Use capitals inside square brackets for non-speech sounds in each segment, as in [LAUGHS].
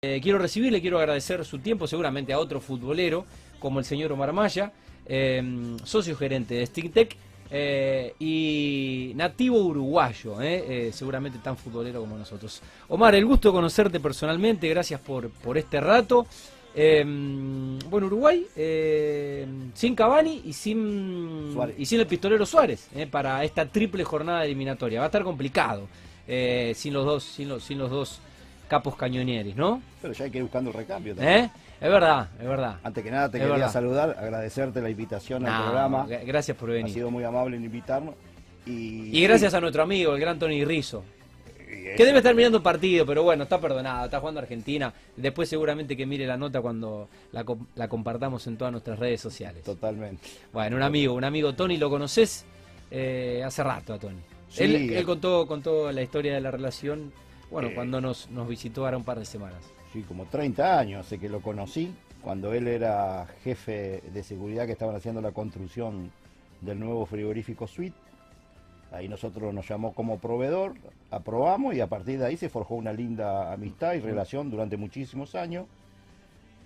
Eh, quiero recibirle, quiero agradecer su tiempo, seguramente a otro futbolero, como el señor Omar Maya, eh, socio gerente de Stingtech eh, y nativo uruguayo, eh, seguramente tan futbolero como nosotros. Omar, el gusto de conocerte personalmente, gracias por, por este rato. Eh, bueno, Uruguay, eh, sin Cavani y sin, Suárez. y sin el pistolero Suárez, para esta triple jornada eliminatoria. Va a estar complicado sin los dos, sin los, sin los dos capos cañonieres, ¿no? Pero ya hay que ir buscando el recambio también. ¿Eh? Es verdad, es verdad. Antes que nada te Es quería verdad. saludar, agradecerte la invitación al programa. gra- gracias por Ha venir. sido muy amable en invitarnos. Y, Y gracias a nuestro amigo, el gran Tony Rizzo. Que debe estar mirando un partido, pero bueno, está perdonado, está jugando Argentina. Después seguramente que mire la nota cuando la compartamos en todas nuestras redes sociales. Totalmente. Bueno, un amigo, un amigo Tony, ¿lo conoces? Eh, hace rato a Tony. Sí. Él, él contó, contó la historia de la relación, bueno, Eh. cuando nos, nos visitó ahora un par de semanas. Sí, como 30 años, sé que lo conocí cuando él era jefe de seguridad que estaban haciendo la construcción del nuevo frigorífico Suite. Ahí nosotros nos llamó como proveedor, aprobamos y a partir de ahí se forjó una linda amistad y relación durante muchísimos años.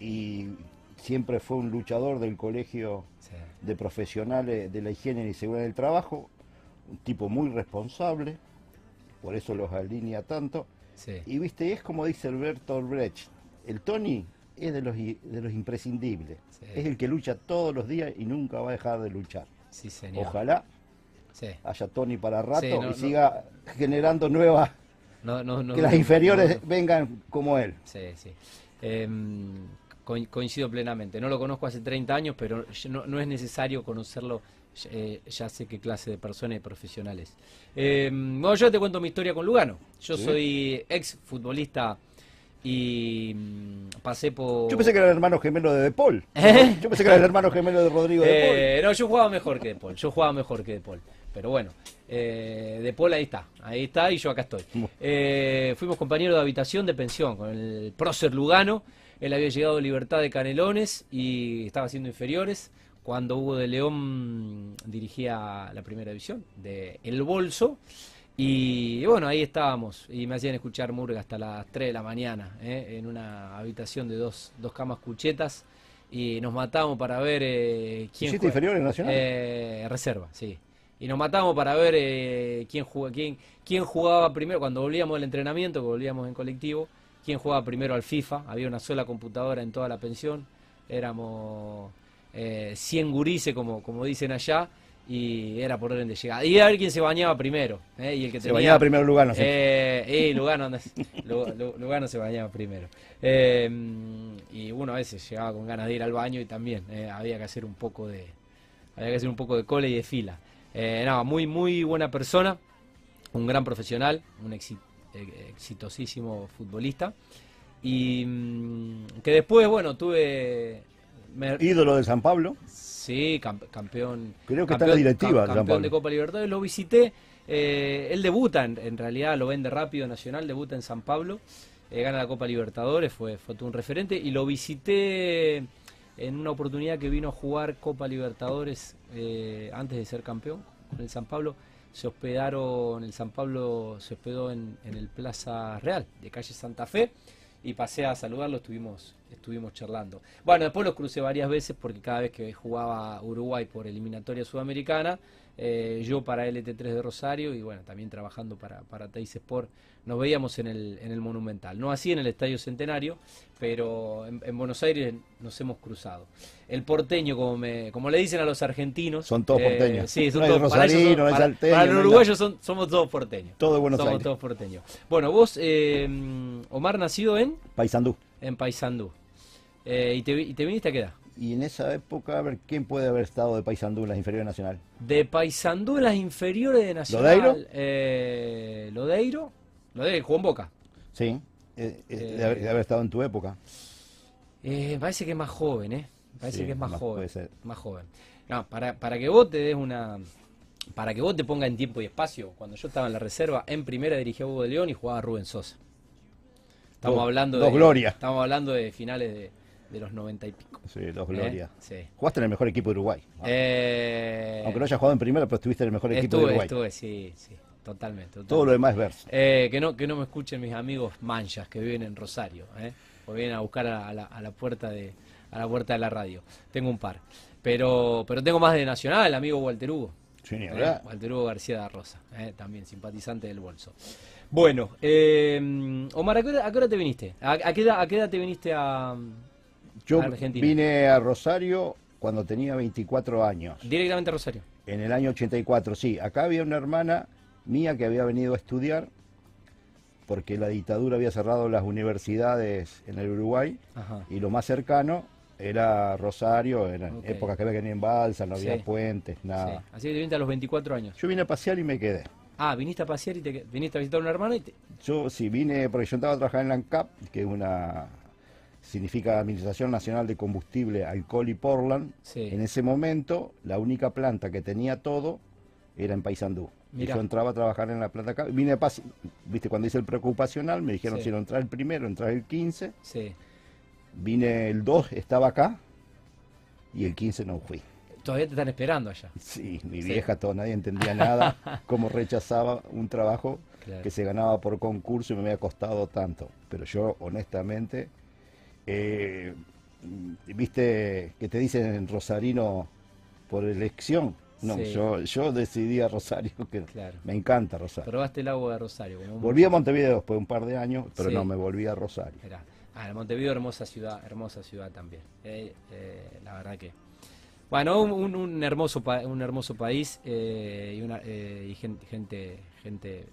Y siempre fue un luchador del colegio Sí. de profesionales de la higiene y seguridad del trabajo, un tipo muy responsable, por eso los alinea tanto. Sí. Y viste, es como dice Bertolt Brecht, el Tony es de los, de los imprescindibles, Sí. es el que lucha todos los días y nunca va a dejar de luchar. Sí, señor. Ojalá haya Tony para rato no, y no. siga generando nuevas, que las inferiores vengan como él. Sí, sí. Em, co- coincido plenamente. No lo conozco hace 30 años, pero no es necesario conocerlo. Eh, ya sé qué clase de persona y profesionales. Em, bueno, yo te cuento mi historia con Lugano. Yo Sí. soy ex futbolista y mm, pasé por. Yo pensé que era el hermano gemelo de De Paul. [LAUGHS] ¿Eh? Yo pensé que era el hermano gemelo de Rodrigo De Paul. Eh, no, yo jugaba mejor que De Paul. Yo jugaba mejor que De Paul. Pero bueno, eh, De Paul ahí está. Ahí está y yo acá estoy. Eh, fuimos compañeros de habitación de pensión con el prócer Lugano. Él había llegado de Libertad de Canelones y estaba haciendo inferiores. Cuando Hugo de León dirigía la primera división de El Bolso. Y bueno, ahí estábamos. Y me hacían escuchar Murga hasta las 3 de la mañana. ¿eh? En una habitación de dos, dos camas cuchetas. Y nos matamos para ver eh, quién ¿Hiciste juega- inferiores en Nacional? eh, reserva, sí. Y nos matamos para ver eh, quién, jugaba, quién, quién jugaba primero, cuando volvíamos del entrenamiento, que volvíamos en colectivo, quién jugaba primero al FIFA. Había una sola computadora en toda la pensión. Éramos eh, 100 gurises, como, como dicen allá, y era por orden de llegada. Y a ver quién se bañaba primero. eh, y el que Se tenía- bañaba primero Lugano. eh, y Lugano, Lugano se bañaba primero. Eh, y uno a veces llegaba con ganas de ir al baño y también eh, había que hacer un poco de había que hacer un poco de cole y de fila. Eh, nada, muy muy buena persona, un gran profesional, un exi- eh, exitosísimo futbolista y mm, que después bueno tuve me- Ídolo de San Pablo. Sí, camp- campeón. Creo que está en la directiva San Campeón Pablo. de Copa Libertadores. Lo visité. eh, él debuta, en, en realidad lo vende rápido Nacional, debuta en San Pablo. eh, gana la Copa Libertadores, fue, un referente. Y lo visité en una oportunidad que vino a jugar Copa Libertadores eh, antes de ser campeón con el San Pablo. Se hospedaron, el San Pablo se hospedó en, en el Plaza Real de calle Santa Fe y pasé a saludarlo, estuvimos, estuvimos charlando. Bueno, después los crucé varias veces porque cada vez que jugaba Uruguay por eliminatoria sudamericana, eh, yo para LT3 de Rosario y bueno, también trabajando para, para Teis Sport, nos veíamos en el, en el Monumental. No así en el Estadio Centenario, pero en, en Buenos Aires nos hemos cruzado. El porteño, como, me, como le dicen a los argentinos. Son todos eh, porteños. Sí, son No todos para ellos son- rosarino, no para- los uruguayos son, somos todos porteños. Todo de Buenos Somos Aires. todos porteños. Bueno, vos, eh, Omar, nacido en, Paysandú. en Paysandú. Eh, y, te, vi- ¿Y te viniste a qué edad? Y en esa época, a ver, ¿quién puede haber estado de Paysandú en las inferiores nacional? De Paysandú en las inferiores de Nacional. ¿Lodeiro? Eh, Lodeiro. Lodeiro, jugó en Boca. Sí. eh, eh, de, haber, de haber estado en tu época. Eh, parece que es más joven, ¿eh? Parece Sí, que es más, más joven. puede ser. Más joven. No, para, para que vos te des una. Para que vos te pongas en tiempo y espacio, cuando yo estaba en la reserva, en primera dirigía a Hugo de León y jugaba Rubén Sosa. Estamos Dos- hablando dos de. glorias. Estamos hablando de finales de, de los noventa y pico. Sí, dos ¿eh? glorias. Sí. Jugaste en el mejor equipo de Uruguay. Eh, Aunque no hayas jugado en primera, pero estuviste en el mejor equipo de Uruguay. estuve, sí, sí. Totalmente. Todo lo demás es verso. Eh, que, no, que no me escuchen mis amigos manchas que viven en Rosario. ¿eh? o vienen a buscar a, la, a la puerta de a la puerta de la radio. Tengo un par. Pero, pero tengo más de Nacional, el amigo Walter Hugo. Sí, ni Eh. Walter Hugo García da Rosa, eh, también simpatizante del bolso. Bueno, eh, Omar, ¿a qué, hora, a qué hora te viniste? ¿A, a qué edad, a qué edad te viniste a Yo Argentina. vine a Rosario cuando tenía 24 años, directamente a Rosario? en el año 84, sí. Acá había una hermana mía que había venido a estudiar porque la dictadura había cerrado las universidades en el Uruguay Ajá. y lo más cercano era Rosario, eran Ok. épocas que había que venir en balsa, no había Sí. puentes, Sí. nada. Así que te viniste a los 24 años. Yo vine a pasear y me quedé. Ah, viniste a pasear y te, viniste a visitar a una hermana y te... Yo sí vine porque yo estaba trabajando en la ANCAP, que es una significa Administración Nacional de Combustible, Alcohol y Portland. Sí. En ese momento, la única planta que tenía todo era en Paysandú. Y yo entraba a trabajar en la planta acá. Vine a pase- viste, cuando hice el preocupacional, me dijeron Sí. si no entrar el primero, entrar el 15. Sí. Vine el 2, estaba acá, y el 15 no fui. Todavía te están esperando allá. Sí, mi Sí. vieja, todo, nadie entendía [LAUGHS] nada, cómo rechazaba un trabajo Claro. que se ganaba por concurso y me había costado tanto. Pero yo, honestamente, eh, viste que te dicen en Rosarino por elección. No, Sí. yo, yo decidí a Rosario, que Claro. me encanta Rosario. Probaste el agua de Rosario. Como Volví a Montevideo después de un par de años, pero Sí. no, me volví a Rosario. Mirá. Ah, Montevideo, hermosa ciudad, hermosa ciudad también. Eh, eh, la verdad que. Bueno, un, un- hermoso pa- un hermoso país eh, y una eh, y gente gente gente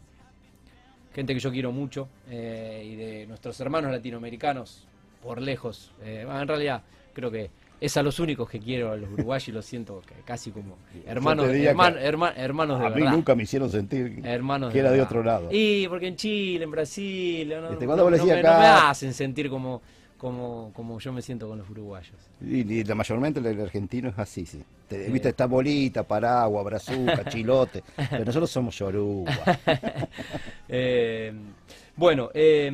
gente que yo quiero mucho eh, y de nuestros hermanos latinoamericanos por lejos. Eh, en realidad creo que es a los únicos que quiero a los uruguayos y los siento casi como [LAUGHS] hermanos herman- que herma- hermanos de a mí verdad. nunca me hicieron sentir Hermanos que era de verdad. otro lado. Y porque en Chile, en Brasil, no, Este, no- no me, no me hacen sentir como, como, como yo me siento con los uruguayos. Y, y la mayormente el argentino es así, sí. Te- Sí. Viste, está bolita, paragua, brazuca, [LAUGHS] chilote. Pero nosotros somos yoruba. [LAUGHS] Eh, bueno, eh,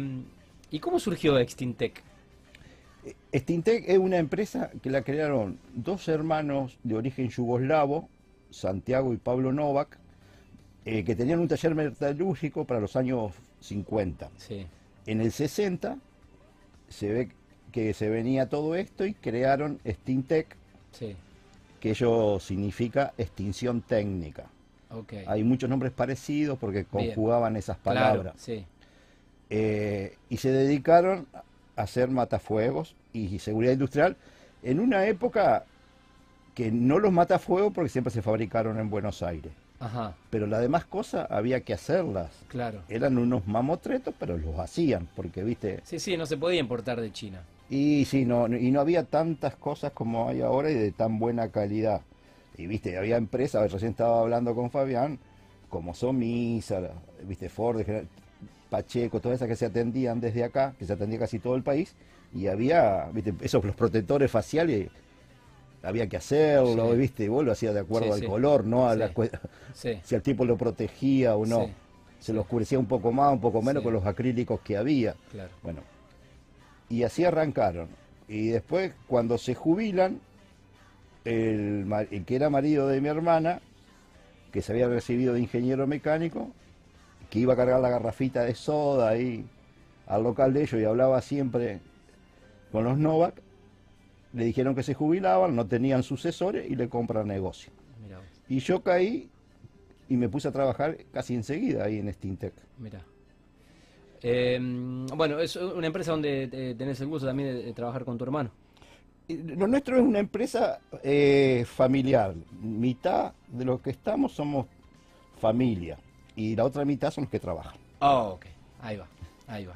¿y cómo surgió Extintec? Stintec es una empresa que la crearon dos hermanos de origen yugoslavo, Santiago y Pablo Novak, eh, que tenían un taller metalúrgico para los años 50. Sí, En el 60 se ve que se venía todo esto y crearon Stintec, sí, que ello significa extinción técnica. ok. Hay muchos nombres parecidos porque Bien. conjugaban esas Claro, palabras. sí, Eh, y se dedicaron a hacer matafuegos y seguridad industrial en una época que no los matafuegos porque siempre se fabricaron en Buenos Aires. ajá, Pero las demás cosas había que hacerlas. claro. Eran unos mamotretos, pero los hacían, porque viste. Sí, sí, no se podía importar de China. Y sí, no, y no había tantas cosas como hay ahora y de tan buena calidad. Y viste, había empresas, recién estaba hablando con Fabián, como Somisa, viste, Ford, General- Pacheco, todas esas que se atendían desde acá, que se atendía casi todo el país, y había, viste, esos los protectores faciales, había que hacerlo, Sí. viste, y vos lo hacías de acuerdo Sí, al sí. color, no a la [LAUGHS] si al tipo lo protegía o no. Se lo oscurecía un poco más, un poco menos con los acrílicos que había. claro. Bueno, y así arrancaron. Y después, cuando se jubilan, el que era marido de mi hermana, que se había recibido de ingeniero mecánico, que iba a cargar la garrafita de soda ahí al local de ellos y hablaba siempre con los Novak, le dijeron que se jubilaban, no tenían sucesores y le compran negocio. Y yo caí y me puse a trabajar casi enseguida ahí en Stintec. mira. Eh, bueno, es una empresa donde eh, tenés el gusto también de, de trabajar con tu hermano. Lo nuestro es una empresa eh, familiar. Mitad de los que estamos somos familia y la otra mitad son los que trabajan. Oh, ok, ahí va, ahí va.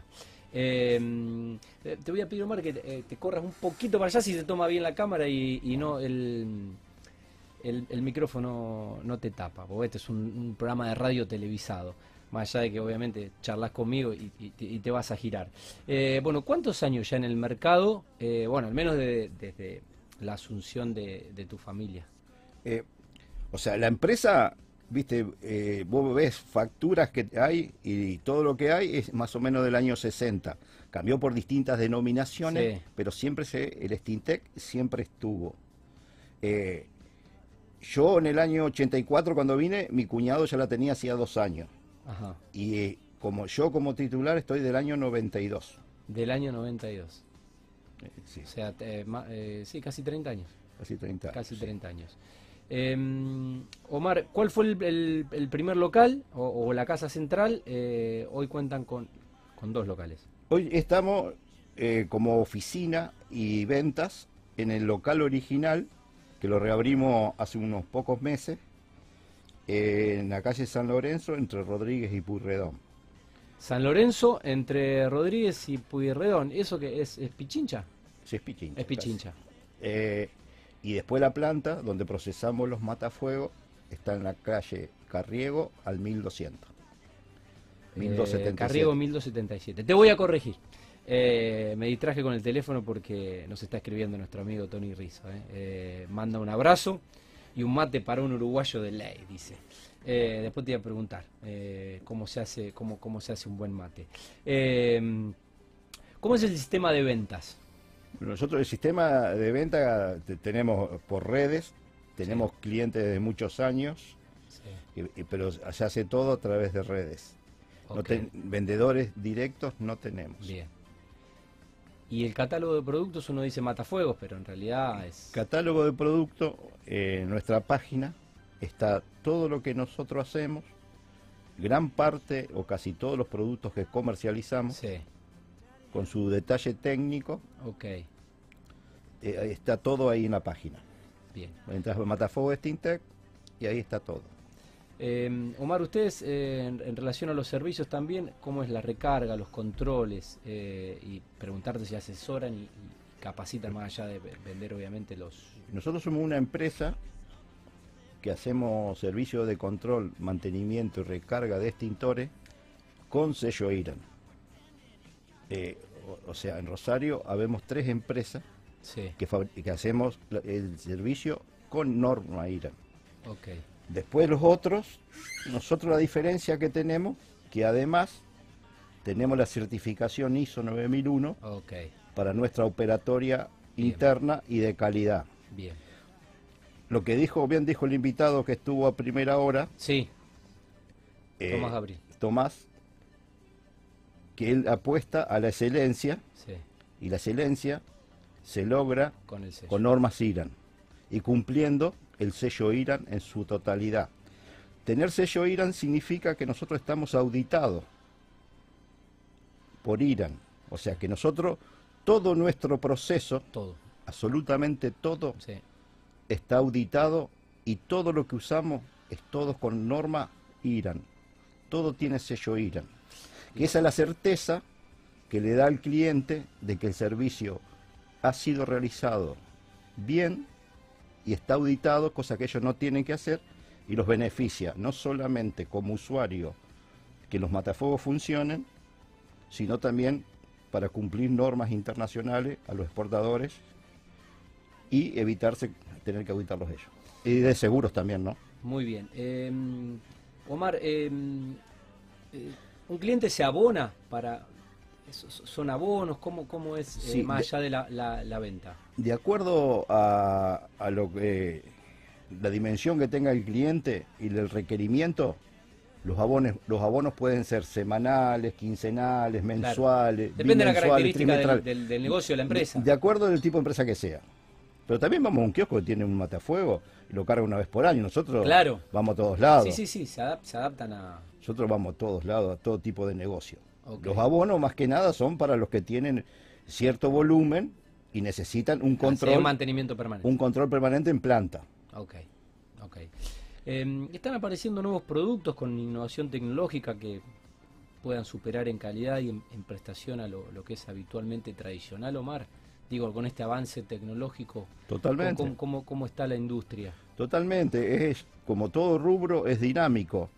Eh, eh, te voy a pedir, Omar, que te, eh, te corras un poquito para allá si se toma bien la cámara y, y no el, el, el micrófono no te tapa, porque este es un, un programa de radio televisado. Más allá de que obviamente charlas conmigo y, y- y te vas a girar. Eh, bueno, ¿cuántos años ya en el mercado? Eh, bueno, al menos de- desde la asunción de, de tu familia. O sea, la empresa, viste, eh, vos ves facturas que hay y todo lo que hay es más o menos del año 60. Cambió por distintas denominaciones, Sí. pero siempre se, el Stintec siempre estuvo. Eh, yo en el año 84 cuando vine, mi cuñado ya la tenía hacía dos años. Ajá, Y eh, como yo como titular estoy del año 92. del año 92. Eh, sí, O sea, ma- sí, casi 30 años. casi 30 Casi sí. 30 años. Eh, Omar, ¿cuál fue el, el- el primer local o, o la casa central? Eh, hoy cuentan con, con dos locales. Hoy estamos eh, como oficina y ventas en el local original, que lo reabrimos hace unos pocos meses, eh, en la calle San Lorenzo, entre Rodríguez y Puyredón. San Lorenzo, entre Rodríguez y Puyredón. ¿Eso que es, es Pichincha? Sí, es Pichincha. Es Pichincha. Eh, y después la planta, donde procesamos los matafuegos, está en la calle Carriego al 1200. Eh, 1277. Carriego 1277. Te voy a corregir. Eh, me distraje con el teléfono porque nos está escribiendo nuestro amigo Tony Rizzo. eh. Eh, manda un abrazo y un mate para un uruguayo de ley, dice. Eh, después te voy a preguntar eh, cómo se hace cómo, cómo se hace un buen mate. Eh, ¿Cómo es el sistema de ventas? Nosotros el sistema de venta te- tenemos por redes, tenemos clientes de muchos años, y- y- pero se hace todo a través de redes. No Ok, ten- vendedores directos no tenemos. Bien. Y el catálogo de productos uno dice matafuegos, pero en realidad es... Catálogo de producto, eh, en nuestra página está todo lo que nosotros hacemos, gran parte o casi todos los productos que comercializamos, Sí, con su detalle técnico, ok, eh, está todo ahí en la página. bien. Entras a Matafuego Stintec y ahí está todo. Eh, Omar, ustedes eh, en, en relación a los servicios también, ¿cómo es la recarga, los controles? Eh, y preguntarte si asesoran y, y capacitan más allá de ve- vender obviamente los... Nosotros somos una empresa que hacemos servicio de control, mantenimiento y recarga de extintores con sello IRAN. Eh, o, o sea, en Rosario habemos tres empresas Sí, que, hacemos el servicio con norma IRAN. ok, Después los otros, nosotros la diferencia que tenemos, que además tenemos la certificación ISO 9001 ok, para nuestra operatoria Bien. interna y de calidad. bien. Lo que dijo, bien dijo el invitado que estuvo a primera hora, Sí, eh, Tomás Gabriel. Tomás, que él apuesta a la excelencia Sí, y la excelencia se logra con el sello. con normas IRAN y cumpliendo el sello IRAN en su totalidad. Tener sello IRAN significa que nosotros estamos auditados por IRAN, o sea que nosotros, todo nuestro proceso, Todo, absolutamente todo, sí, está auditado y todo lo que usamos es todo con norma IRAN. Todo tiene sello IRAN. Que esa es la certeza que le da al cliente de que el servicio ha sido realizado bien y está auditado, cosa que ellos no tienen que hacer, y los beneficia no solamente como usuario que los matafuegos funcionen, sino también para cumplir normas internacionales a los exportadores y evitarse tener que auditarlos ellos. Y de seguros también, ¿no? muy bien. Eh, Omar, eh, eh, ¿un cliente se abona para... so- so- ¿Son abonos? ¿Cómo, cómo es eh, más allá de la, la- la venta? De acuerdo a, a lo que la dimensión que tenga el cliente y el requerimiento, los abonos, los abonos pueden ser semanales, quincenales, mensuales, Depende de la característica del, del- del negocio de la empresa. De acuerdo al tipo de empresa que sea. Pero también vamos a un kiosco que tiene un matafuego lo carga una vez por año. Nosotros Claro. vamos a todos lados. Sí, sí, sí, se, adap- se adaptan a... Nosotros vamos a todos lados, a todo tipo de negocio. Los abonos más que nada son para los que tienen cierto volumen y necesitan un control, un mantenimiento permanente. un control permanente en planta. Ok, ok. Eh, están apareciendo nuevos productos con innovación tecnológica que puedan superar en calidad y en, en prestación a lo, lo que es habitualmente tradicional, Omar. Digo, con este avance tecnológico, Totalmente. ¿cómo, cómo, cómo está la industria? Totalmente, es como todo rubro es dinámico.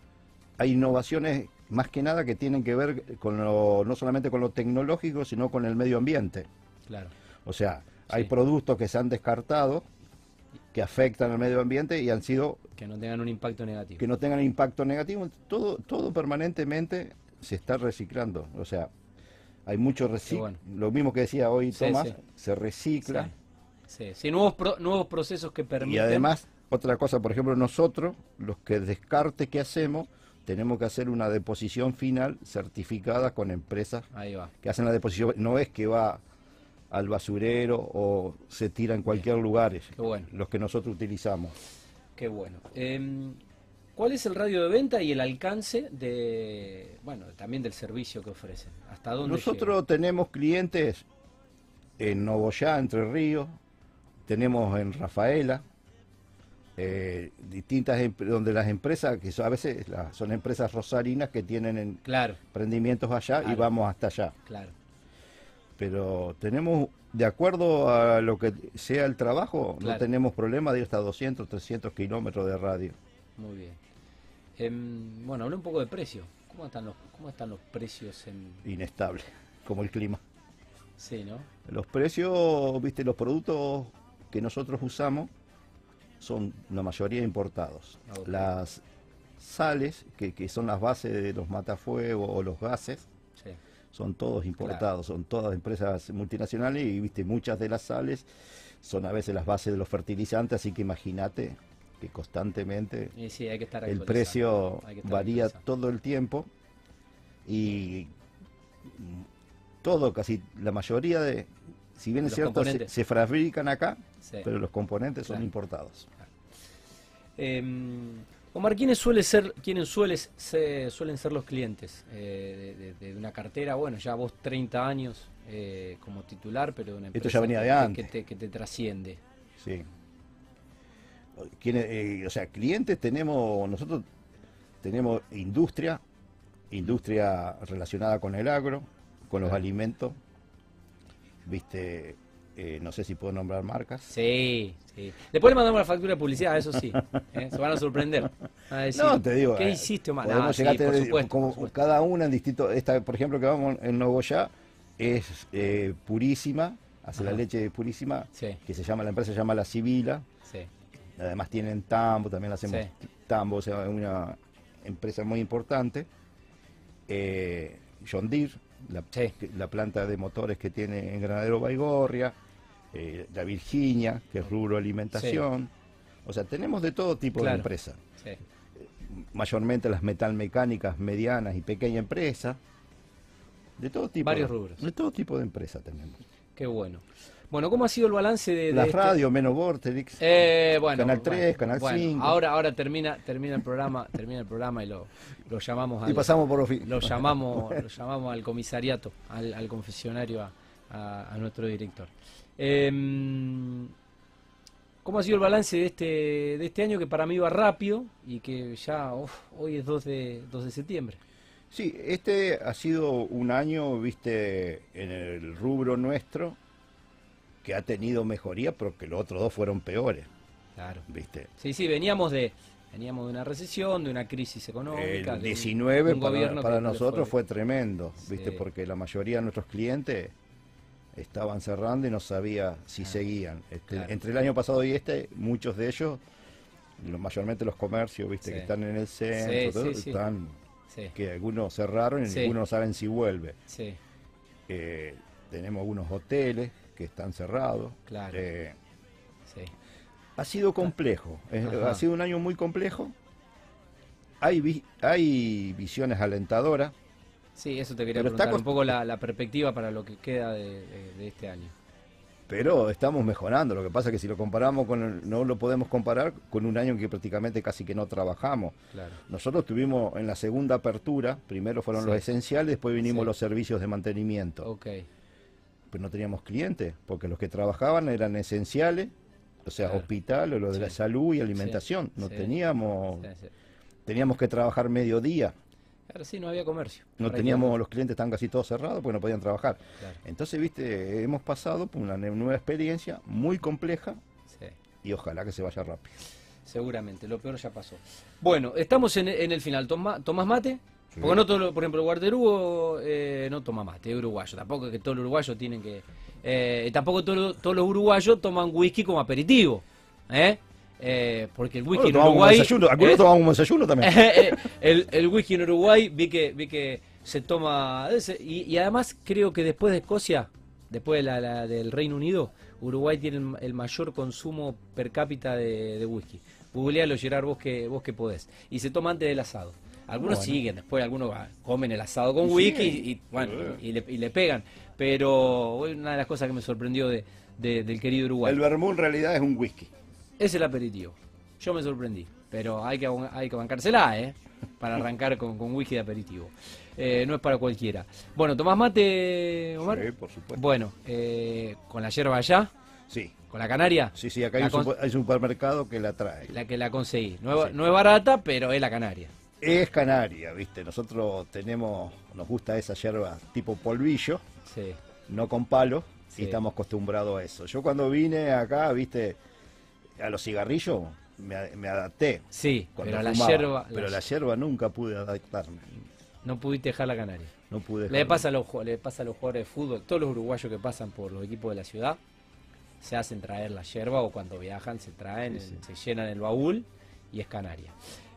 Hay innovaciones más que nada que tienen que ver con lo, no solamente con lo tecnológico, sino con el medio ambiente. Claro, O sea, hay Sí. productos que se han descartado que afectan al medio ambiente y han sido que no tengan un impacto negativo. que no tengan impacto negativo. Todo, todo permanentemente se está reciclando. O sea, hay mucho reciclo. bueno. Lo mismo que decía hoy Sí, Tomás, sí. se recicla. Sí, nuevos, pro- nuevos procesos que permiten... Y además, otra cosa, por ejemplo, nosotros, los que descarte que hacemos, tenemos que hacer una deposición final certificada con empresas Ahí va. que hacen la deposición. No es que va al basurero o se tira en cualquier lugar, Qué bueno. los que nosotros utilizamos. Qué bueno. Em, ¿Cuál es el radio de venta y el alcance de, bueno, también del servicio que ofrecen? ¿Hasta dónde Nosotros tenemos clientes en Novoyá, Entre Ríos, tenemos en Rafaela, eh, distintas em- donde las empresas, que son- a veces la- son empresas rosarinas que tienen en Claro, emprendimientos allá y vamos hasta allá. claro. Pero tenemos, de acuerdo a lo que sea el trabajo, Claro. no tenemos problema de ir hasta 200, 300 kilómetros de radio. Muy bien. Em, bueno, hablé un poco de precio. ¿Cómo están los, cómo están los precios en... Inestable, como el clima. Sí, ¿no? Los precios, viste, los productos que nosotros usamos son la mayoría importados. Ah, ok. Las sales, que, que son las bases de los matafuegos o los gases, Sí. son todos importados, son todas empresas multinacionales y viste, muchas de las sales son a veces las bases de los fertilizantes, así que imagínate que constantemente Y sí, hay que estar el precio estar varía todo el tiempo y todo, casi la mayoría de, si bien es cierto, se, se fabrican acá, Sí. pero los componentes son Claro. importados. Em, Omar, ¿quiénes, suele ser, quiénes sueles se- suelen ser los clientes eh, de, de- de una cartera? Bueno, ya vos 30 años eh, como titular, pero de una Esto empresa ya venía que- de que- antes. Que, te, que te trasciende. Sí. ¿Quiénes, eh, o sea, clientes tenemos, nosotros tenemos industria, industria relacionada con el agro, con los Claro. alimentos, viste, eh, no sé si puedo nombrar marcas. Sí, sí. Después le mandamos la factura de publicidad, eso sí. [LAUGHS] ¿eh? Se van a sorprender. Van a decir, No, te digo. ¿Qué eh, hiciste, Omar? podemos Ah, sí, por supuesto, como por supuesto. cada una en distinto. Esta, por ejemplo, que vamos en Novoyá es eh, purísima, hace la leche purísima, Sí, que se llama, la empresa se llama La Sibila. sí. Además tienen tambo, también le hacemos tambo, o sea, es una empresa muy importante. Eh, John Deere, la, Sí. la planta de motores que tiene en Granadero Baigorria, eh, la Virginia, que es rubro alimentación. O sea, tenemos de todo tipo Claro. de empresas. sí. Mayormente las metalmecánicas medianas y pequeñas empresas. De todo tipo. Varios de, rubros. De todo tipo de empresas tenemos. Qué bueno. Bueno, ¿cómo ha sido el balance de, de Las este- radios, menos Vortex. Eh, bueno, Canal bueno, 3, Canal bueno, 5. Ahora, ahora termina, termina el programa, termina el programa y lo, lo llamamos y al, pasamos por ofi- lo llamamos, [LAUGHS] lo llamamos al comisariato, al, al confesionario a, a- a nuestro director. Em, ¿Cómo ha sido el balance de este, de este año que para mí va rápido y que ya uf, hoy es 2 de, 2 de septiembre? Sí, este ha sido un año, viste, en el rubro nuestro, que ha tenido mejoría, pero que los otros dos fueron peores, Claro. viste. Sí, sí, veníamos de veníamos de una recesión, de una crisis económica. El de un- 19 un para, nosotros fue, tremendo, viste, porque la mayoría de nuestros clientes estaban cerrando y no sabía si Ah, seguían. Este, claro. Entre el año pasado y este, muchos de ellos, lo- mayormente los comercios, viste, Sí. que están en el centro, Sí, todo, están, Sí, que algunos cerraron y Sí. ninguno saben si vuelve. sí, Eh, tenemos algunos hoteles que están cerrados. Claro. Eh, ha sido complejo, eh, Ajá. ha sido un año muy complejo. Hay, vi- hay visiones alentadoras. Sí, eso te quería está preguntar, un poco la, la perspectiva para lo que queda de, de- de este año. Pero estamos mejorando. Lo que pasa es que si lo comparamos con el- no lo podemos comparar con un año en que prácticamente casi que no trabajamos. Claro. Nosotros tuvimos en la segunda apertura, primero fueron Sí. los esenciales, después vinimos Sí. los servicios de mantenimiento. Ok, Pero no teníamos clientes, porque los que trabajaban eran esenciales, o sea, Claro. hospital o lo de la salud y alimentación. No teníamos, teníamos que trabajar mediodía. Claro, sí, no había comercio. No teníamos, los clientes estaban casi todos cerrados porque no podían trabajar. Claro, Entonces, viste, hemos pasado por una nueva experiencia muy compleja sí, y ojalá que se vaya rápido. seguramente, lo peor ya pasó. Bueno, estamos en, en el final. Toma- ¿Tomás mate? Sí. Porque no todo, por ejemplo, el Guarderugo eh, no toma mate, es uruguayo. Tampoco es que todos los uruguayos tienen que... eh, tampoco todo- todos los uruguayos toman whisky como aperitivo. ¿eh? Eh, porque el whisky Bueno, en Uruguay... desayuno, algunos ¿eh? tomamos un desayuno también. [LAUGHS] el, el whisky en Uruguay vi que vi que se toma y, y además creo que después de Escocia después de la, la- del Reino Unido Uruguay tiene el, el mayor consumo per cápita de, de whisky googlealo Gerard vos que vos que podés y se toma antes del asado Algunos Bueno. siguen, después algunos comen el asado con whisky y, y, bueno, Eh. y, le, y le pegan. Pero una de las cosas que me sorprendió de, de- del querido Uruguay. El vermú en realidad es un whisky. Es el aperitivo. Yo me sorprendí. Pero hay que, hay que bancársela, ¿eh? Para arrancar con, con whisky de aperitivo. Eh, no es para cualquiera. Bueno, ¿tomás mate, Omar? Sí, por supuesto. Bueno, eh, con la yerba allá, Sí, con la canaria, sí, sí, acá hay un, con- hay supermercado que la trae. la que la conseguí. No, es- Sí. no es barata, pero es la canaria. Es canaria, ¿viste? Nosotros tenemos, nos gusta esa yerba tipo polvillo, Sí. no con palo, Sí. y estamos acostumbrados a eso. Yo cuando vine acá, ¿viste? A los cigarrillos me, a- me adapté. Sí, pero la fumaba, yerba. Pero la- la yerba nunca pude adaptarme. No pudiste dejar la canaria. No pude Le pasa, a los, le pasa a los jugadores de fútbol, todos los uruguayos que pasan por los equipos de la ciudad, se hacen traer la yerba o cuando viajan se traen, Sí, se llenan el baúl y es canaria.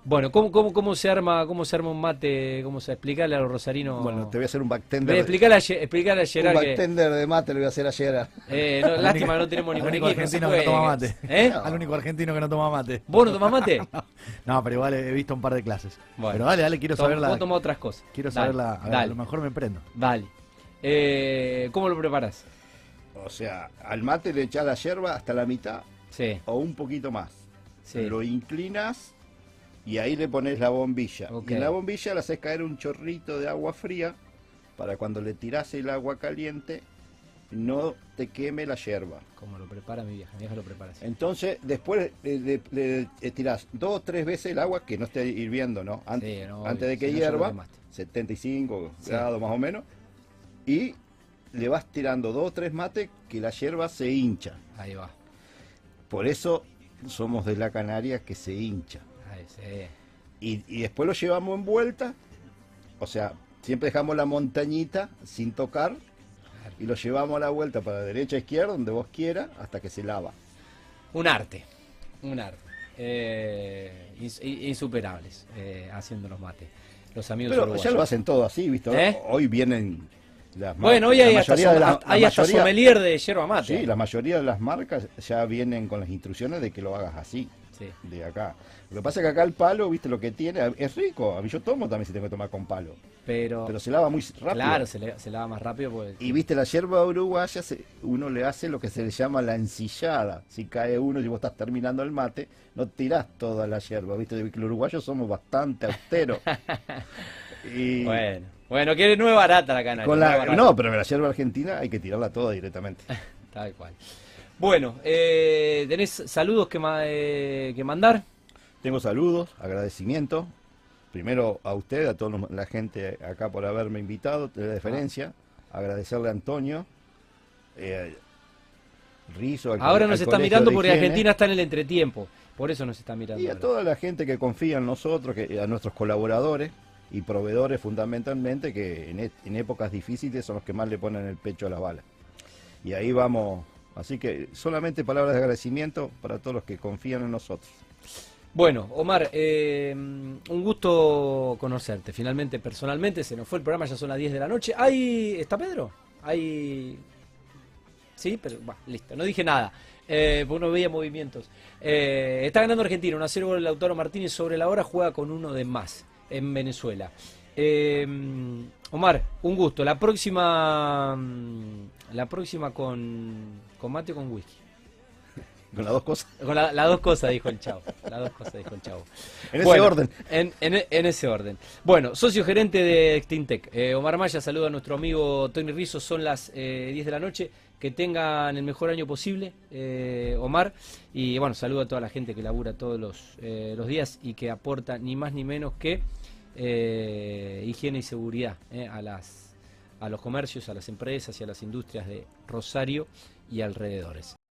Bueno, ¿cómo, cómo, cómo se arma cómo se arma un mate? ¿Cómo se explicarle a los rosarinos? Bueno, te voy a hacer un Ve, bartender. explicarle a, explicarle a un Gerard que... bartender de mate le voy a hacer ayer. eh, no, lástima no tenemos Al ningún único argentino que no toma mate. ¿Eh? Al único argentino que no toma mate. ¿Vos no tomás mate? [LAUGHS] No, pero igual he visto un par de clases. Bueno. Pero dale, dale, quiero Tom- saber la. Vos tomás otras cosas. Quiero Dale, saber la. A, ver, a lo mejor me prendo. dale. Eh, ¿Cómo lo preparas? O sea, al mate le echás la yerba hasta la mitad Sí, o un poquito más. sí. Lo inclinas y ahí le pones la bombilla. Y en la bombilla le haces caer un chorrito de agua fría para cuando le tirás el agua caliente no te queme la yerba. Como lo prepara mi vieja, mi vieja lo prepara así. Entonces, después le, le- le- le tirás dos o tres veces el agua, que no esté hirviendo, ¿no? Ant- Sí, no, antes de que si no, hierva, quemaste. 75 Sí. grados más o menos, y le vas tirando dos o tres mates que la yerba se hincha. Ahí va. Por eso somos de la Canaria que se hincha. Sí. Y, y después lo llevamos en vuelta, o sea, siempre dejamos la montañita sin tocar Claro. y lo llevamos a la vuelta para derecha, izquierda, donde vos quieras, hasta que se lava. Un arte. Un arte. Eh, insuperables eh, haciendo los mates. Los amigos Pero uruguayos. ya lo hacen todo así, ¿viste? ¿Eh? Hoy vienen las Bueno, hoy la hay hasta, de la- hay la hasta mayoría- sommelier de yerba mate. Sí, la mayoría de las marcas ya vienen con las instrucciones de que lo hagas así, Sí. de acá. Lo que pasa es que acá el palo, ¿viste lo que tiene? Es rico. A mí yo tomo también si tengo que tomar con palo. Pero, Pero se lava muy rápido. claro, se, le- se lava más rápido porque... Y viste, la yerba uruguaya, se- uno le hace lo que se le llama la ensillada. Si cae uno y vos estás terminando el mate, no tirás toda la yerba, viste, los uruguayos somos bastante austeros. [LAUGHS] y Bueno, bueno, que no es barata la canaria. con no la, barata. no, pero la yerba argentina hay que tirarla toda directamente. [LAUGHS] Tal cual. Bueno, eh, ¿tenés saludos que, ma- eh, que mandar? Tengo saludos, agradecimientos. Primero a usted, a toda la gente acá por haberme invitado, de la deferencia. Agradecerle a Antonio. Eh, Rizo, al Ahora nos al está mirando porque Higiene. Argentina está en el entretiempo. Por eso nos está mirando. Y a ahora. toda la gente que confía en nosotros, que, a nuestros colaboradores y proveedores fundamentalmente, que en, e- en épocas difíciles son los que más le ponen el pecho a las balas. Y ahí vamos. Así que solamente palabras de agradecimiento para todos los que confían en nosotros. Bueno, Omar, eh, un gusto conocerte. Finalmente, personalmente, se nos fue el programa, ya son las 10 de la noche. ¿Hay. ¿Está Pedro? ¿Hay. Sí, pero. Bueno, listo, no dije nada. Eh, porque no veía movimientos. Eh, está ganando Argentina, un a 0 gol el Lautaro Martínez sobre la hora, juega con uno de más en Venezuela. Eh, Omar, un gusto. La próxima. mm, La próxima con. con mate o con whisky. Con las dos cosas. Con la- las dos cosas, dijo el chavo. Las dos cosas, dijo el chavo. En ese orden. En, en- en ese orden. Bueno, socio gerente de Extintec. Eh, Omar Maya saluda a nuestro amigo Tony Rizzo. Son las eh, 10 de la noche. Que tengan el mejor año posible, eh, Omar. Y bueno, saludo a toda la gente que labura todos los, eh, los días y que aporta ni más ni menos que eh, higiene y seguridad eh, a, las, a los comercios, a las empresas y a las industrias de Rosario y alrededores.